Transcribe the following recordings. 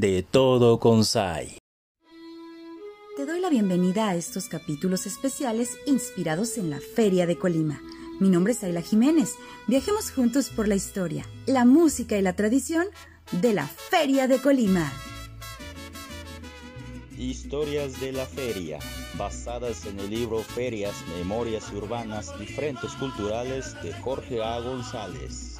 de todo Consai. Te doy la bienvenida a estos capítulos especiales inspirados en la Feria de Colima. Mi nombre es Ayla Jiménez. Viajemos juntos por la historia, la música y la tradición de la Feria de Colima. Historias de la feria, basadas en el libro Ferias, Memorias Urbanas y Frentes Culturales de Jorge A. González.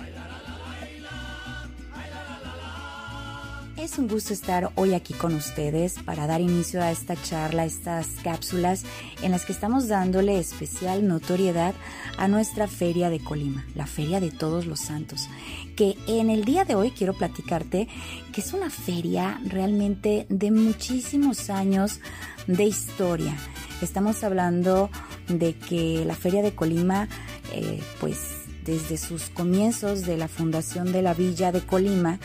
Es un gusto estar hoy aquí con ustedes para dar inicio a esta charla, estas cápsulas en las que estamos dándole especial notoriedad a nuestra Feria de Colima, la Feria de Todos los Santos, que en el día de hoy quiero platicarte que es una feria realmente de muchísimos años de historia. Estamos hablando de que la Feria de Colima, eh, pues desde sus comienzos de la fundación de la Villa de Colima,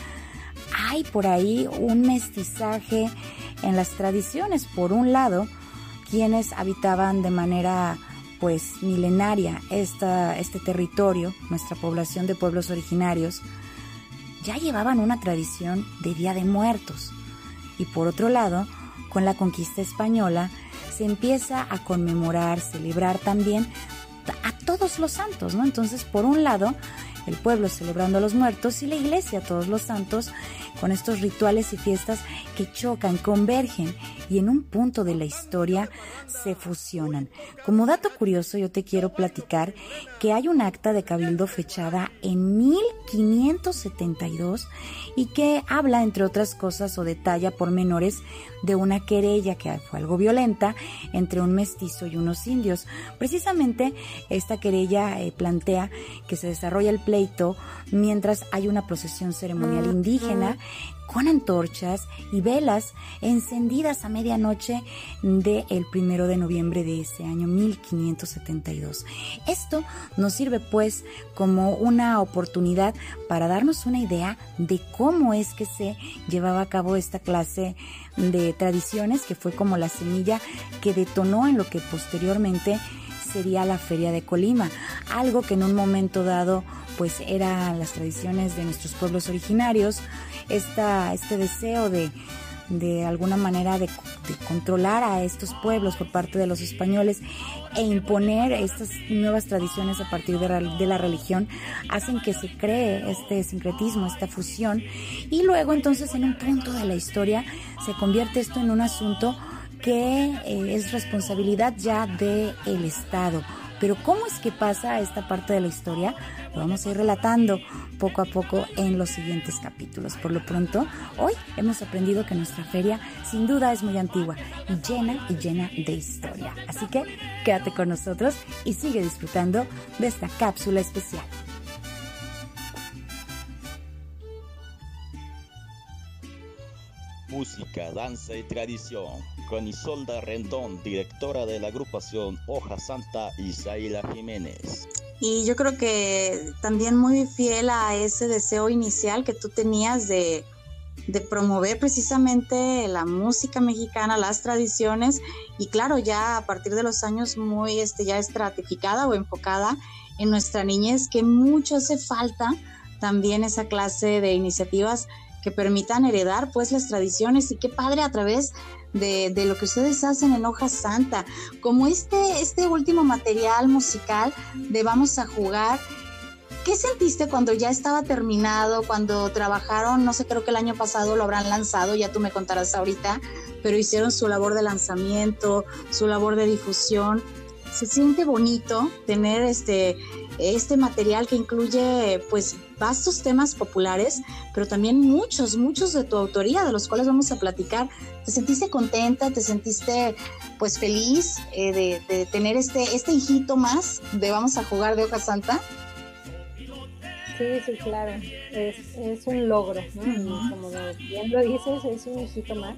hay por ahí un mestizaje en las tradiciones. Por un lado, quienes habitaban de manera pues milenaria esta, este territorio, nuestra población de pueblos originarios, ya llevaban una tradición de Día de Muertos. Y por otro lado, con la conquista española, se empieza a conmemorar, celebrar también a todos los santos, ¿no? Entonces, por un lado, el pueblo celebrando a los muertos y la iglesia a todos los santos con estos rituales y fiestas que chocan, convergen y en un punto de la historia se fusionan. Como dato curioso yo te quiero platicar que hay un acta de cabildo fechada en 1572 y que habla entre otras cosas o detalla por menores de una querella que fue algo violenta entre un mestizo y unos indios. Precisamente esta querella eh, plantea que se desarrolla el pleito mientras hay una procesión ceremonial indígena con antorchas y velas encendidas a medianoche del primero de noviembre de ese año 1572. Esto nos sirve pues como una oportunidad para darnos una idea de cómo es que se llevaba a cabo esta clase de tradiciones que fue como la semilla que detonó en lo que posteriormente sería la Feria de Colima, algo que en un momento dado pues eran las tradiciones de nuestros pueblos originarios, esta, este deseo de, de alguna manera de, controlar a estos pueblos por parte de los españoles e imponer estas nuevas tradiciones a partir de, de, la religión hacen que se cree este sincretismo, esta fusión y luego entonces en un punto de la historia se convierte esto en un asunto que eh, es responsabilidad ya del el Estado. Pero ¿cómo es que pasa esta parte de la historia? Lo vamos a ir relatando poco a poco en los siguientes capítulos. Por lo pronto, hoy hemos aprendido que nuestra feria sin duda es muy antigua y llena y llena de historia. Así que quédate con nosotros y sigue disfrutando de esta cápsula especial. Música, danza y tradición con Isolda Rendón, directora de la agrupación Hoja Santa Isaíla Jiménez. Y yo creo que también muy fiel a ese deseo inicial que tú tenías de, de promover precisamente la música mexicana, las tradiciones y claro, ya a partir de los años muy este, ya estratificada o enfocada en nuestra niñez, que mucho hace falta también esa clase de iniciativas que permitan heredar pues las tradiciones y qué padre a través de, lo que ustedes hacen en Hoja Santa, como este, este último material musical de Vamos a jugar. ¿Qué sentiste cuando ya estaba terminado, cuando trabajaron, no sé, creo que el año pasado lo habrán lanzado, ya tú me contarás ahorita, pero hicieron su labor de lanzamiento, su labor de difusión? Se siente bonito tener este, este material que incluye pues vastos temas populares, pero también muchos, muchos de tu autoría, de los cuales vamos a platicar. ¿Te sentiste contenta? ¿Te sentiste pues feliz eh, de, tener este, este hijito más de Vamos a jugar de Hoja Santa? Sí, sí, claro. Es, es un logro, ¿no? Como bien lo dices, es un hijito más.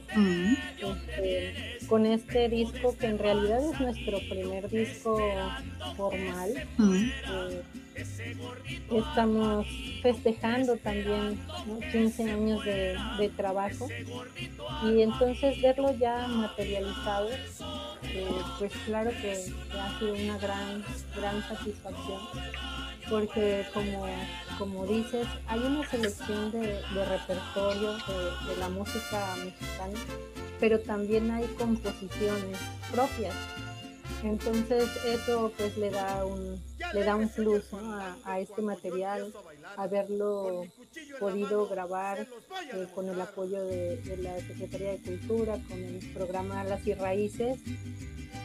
Este, con este disco que en realidad es nuestro primer disco formal. Eh, estamos festejando también 15 años de, trabajo y entonces verlo ya materializado, eh, pues claro que, que, ha sido una gran, gran satisfacción porque como, como dices, hay una selección de, repertorio de, de la música mexicana, pero también hay composiciones propias. Entonces eso pues le da un, le da un plus a, este material, haberlo podido grabar eh, con el apoyo de, la Secretaría de Cultura, con el programa Las y Raíces,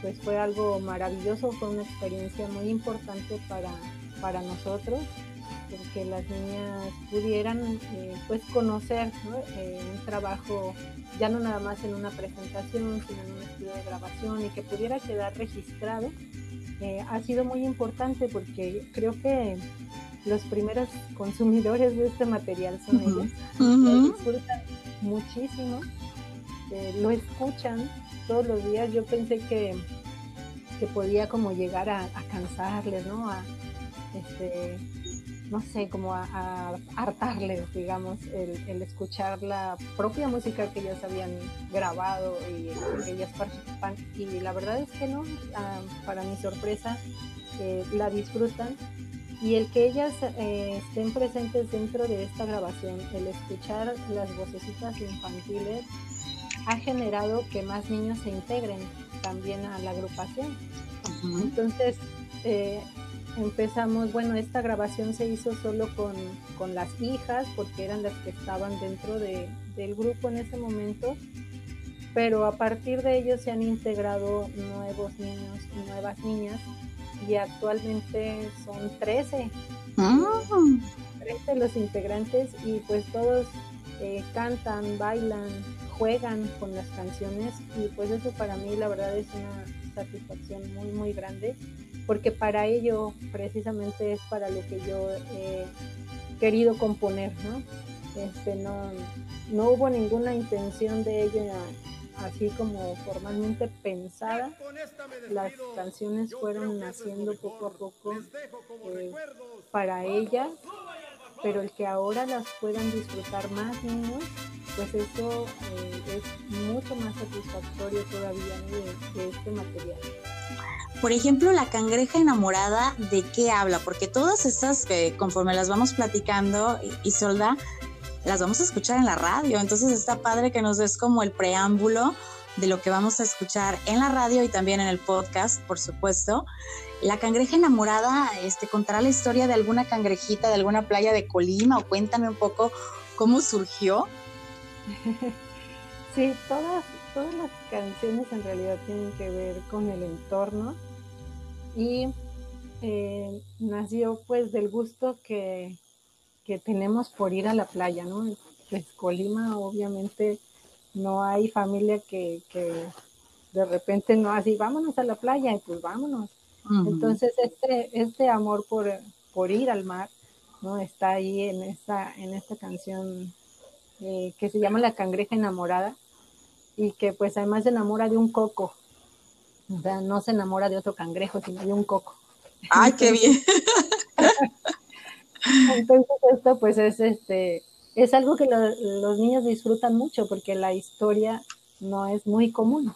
pues fue algo maravilloso, fue una experiencia muy importante para, para nosotros que las niñas pudieran eh, pues conocer eh, un trabajo ya no nada más en una presentación sino en un estudio de grabación y que pudiera quedar registrado eh, ha sido muy importante porque creo que los primeros consumidores de este material son ellos. Lo disfrutan muchísimo lo escuchan todos los días. Yo pensé que que podía como llegar a, a cansarles no a este no sé, como a, hartarles, digamos, el, escuchar la propia música que ellas habían grabado y que ellas participan. Y la verdad es que no, ah, para mi sorpresa, eh, la disfrutan. Y el que ellas eh, estén presentes dentro de esta grabación, el escuchar las vocecitas infantiles, ha generado que más niños se integren también a la agrupación. Entonces, eh, empezamos, bueno, esta grabación se hizo solo con, las hijas, porque eran las que estaban dentro de, del grupo en ese momento, pero a partir de ellos se han integrado nuevos niños y nuevas niñas, y actualmente son 13. 13 ah. los integrantes y pues todos eh, cantan, bailan, juegan con las canciones y pues eso para mí la verdad es una satisfacción muy muy grande porque para ello precisamente es para lo que yo he querido componer, ¿no? Este, no, no hubo ninguna intención de ella así como formalmente pensada. Las canciones fueron naciendo poco a poco eh, para ella, pero el que ahora las puedan disfrutar más niños, pues eso eh, es mucho más satisfactorio todavía de este material. Por ejemplo, la cangreja enamorada, ¿de qué habla? Porque todas estas, conforme las vamos platicando, Isolda, las vamos a escuchar en la radio. Entonces está padre que nos des como el preámbulo de lo que vamos a escuchar en la radio y también en el podcast, por supuesto. La cangreja enamorada este, contará la historia de alguna cangrejita de alguna playa de Colima o cuéntame un poco cómo surgió. Sí, todas, todas las canciones en realidad tienen que ver con el entorno y eh, nació pues del gusto que, tenemos por ir a la playa, ¿no? Pues Colima obviamente no hay familia que, de repente no así, vámonos a la playa y pues vámonos. Entonces este, este amor por, por ir al mar, ¿no? Está ahí en esta, en esta canción eh, que se llama La cangreja enamorada y que pues además se enamora de un coco, o sea, no se enamora de otro cangrejo, sino de un coco. ¡Ay, qué bien! Entonces esto pues es este es algo que los niños disfrutan mucho porque la historia no es muy común.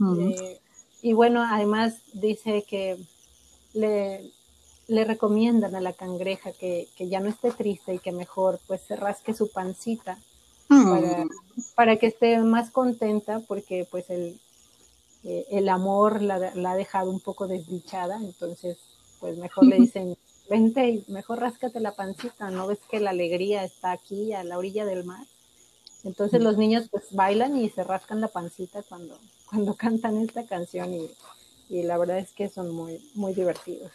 Eh, y bueno, además dice que le, le recomiendan a la cangreja que, que, ya no esté triste y que mejor pues se rasque su pancita para, para, que esté más contenta porque pues el, eh, el amor la, ha dejado un poco desdichada, entonces pues mejor le dicen, vente y mejor ráscate la pancita, ¿no ves que la alegría está aquí a la orilla del mar? Entonces los niños pues bailan y se rascan la pancita cuando, cuando cantan esta canción y, y la verdad es que son muy, muy divertidos.